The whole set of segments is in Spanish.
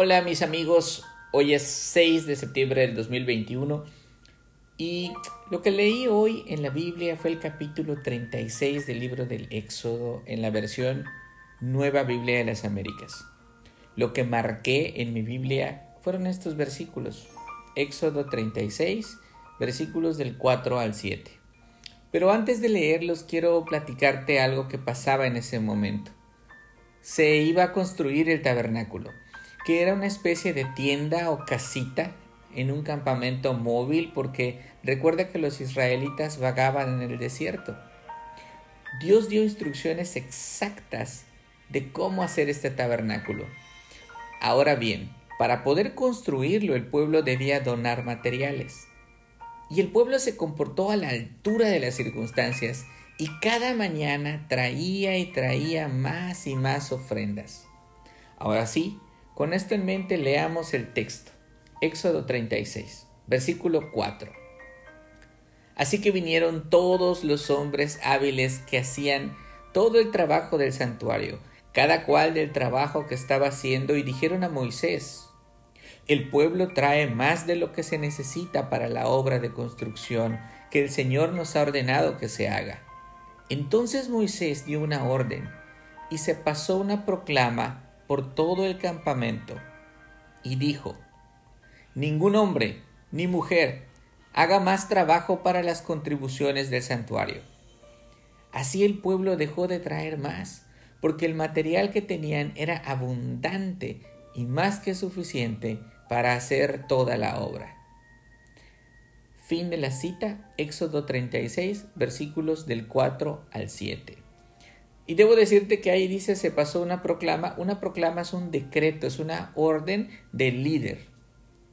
Hola mis amigos, hoy es 6 de septiembre del 2021 y lo que leí hoy en la Biblia fue el capítulo 36 del libro del Éxodo en la versión Nueva Biblia de las Américas. Lo que marqué en mi Biblia fueron estos versículos. Éxodo 36, versículos del 4 al 7. Pero antes de leerlos quiero platicarte algo que pasaba en ese momento. Se iba a construir el tabernáculo que era una especie de tienda o casita en un campamento móvil porque recuerda que los israelitas vagaban en el desierto. Dios dio instrucciones exactas de cómo hacer este tabernáculo. Ahora bien, para poder construirlo el pueblo debía donar materiales. Y el pueblo se comportó a la altura de las circunstancias y cada mañana traía y traía más y más ofrendas. Ahora sí, con esto en mente leamos el texto. Éxodo 36, versículo 4. Así que vinieron todos los hombres hábiles que hacían todo el trabajo del santuario, cada cual del trabajo que estaba haciendo, y dijeron a Moisés, el pueblo trae más de lo que se necesita para la obra de construcción que el Señor nos ha ordenado que se haga. Entonces Moisés dio una orden y se pasó una proclama por todo el campamento y dijo, Ningún hombre ni mujer haga más trabajo para las contribuciones del santuario. Así el pueblo dejó de traer más, porque el material que tenían era abundante y más que suficiente para hacer toda la obra. Fin de la cita, Éxodo 36, versículos del 4 al 7. Y debo decirte que ahí dice se pasó una proclama. Una proclama es un decreto, es una orden del líder.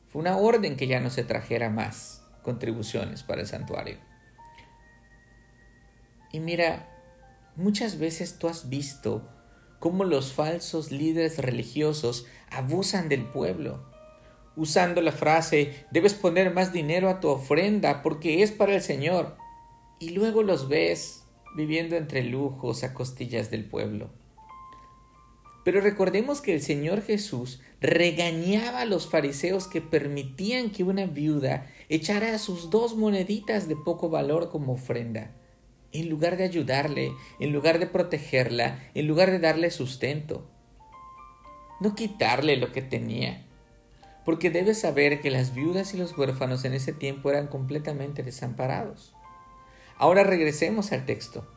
Fue una orden que ya no se trajera más contribuciones para el santuario. Y mira, muchas veces tú has visto cómo los falsos líderes religiosos abusan del pueblo, usando la frase, debes poner más dinero a tu ofrenda porque es para el Señor. Y luego los ves viviendo entre lujos a costillas del pueblo. Pero recordemos que el Señor Jesús regañaba a los fariseos que permitían que una viuda echara sus dos moneditas de poco valor como ofrenda, en lugar de ayudarle, en lugar de protegerla, en lugar de darle sustento. No quitarle lo que tenía, porque debes saber que las viudas y los huérfanos en ese tiempo eran completamente desamparados. Ahora regresemos al texto.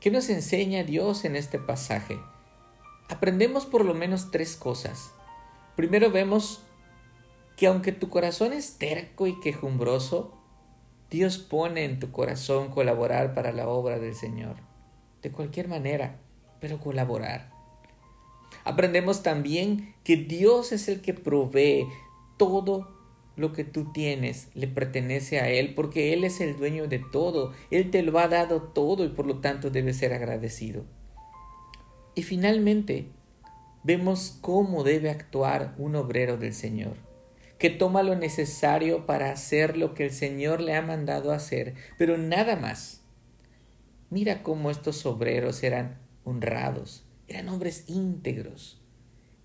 ¿Qué nos enseña Dios en este pasaje? Aprendemos por lo menos tres cosas. Primero vemos que aunque tu corazón es terco y quejumbroso, Dios pone en tu corazón colaborar para la obra del Señor. De cualquier manera, pero colaborar. Aprendemos también que Dios es el que provee todo lo que tú tienes le pertenece a Él porque Él es el dueño de todo. Él te lo ha dado todo y por lo tanto debe ser agradecido. Y finalmente, vemos cómo debe actuar un obrero del Señor, que toma lo necesario para hacer lo que el Señor le ha mandado hacer, pero nada más. Mira cómo estos obreros eran honrados, eran hombres íntegros,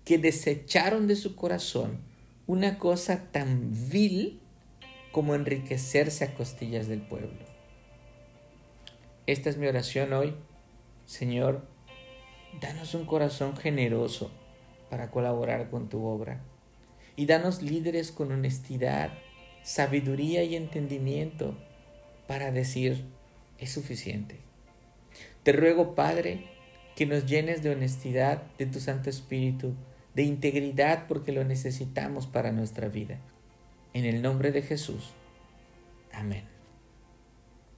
que desecharon de su corazón una cosa tan vil como enriquecerse a costillas del pueblo. Esta es mi oración hoy. Señor, danos un corazón generoso para colaborar con tu obra. Y danos líderes con honestidad, sabiduría y entendimiento para decir, es suficiente. Te ruego, Padre, que nos llenes de honestidad de tu Santo Espíritu de integridad porque lo necesitamos para nuestra vida. En el nombre de Jesús. Amén.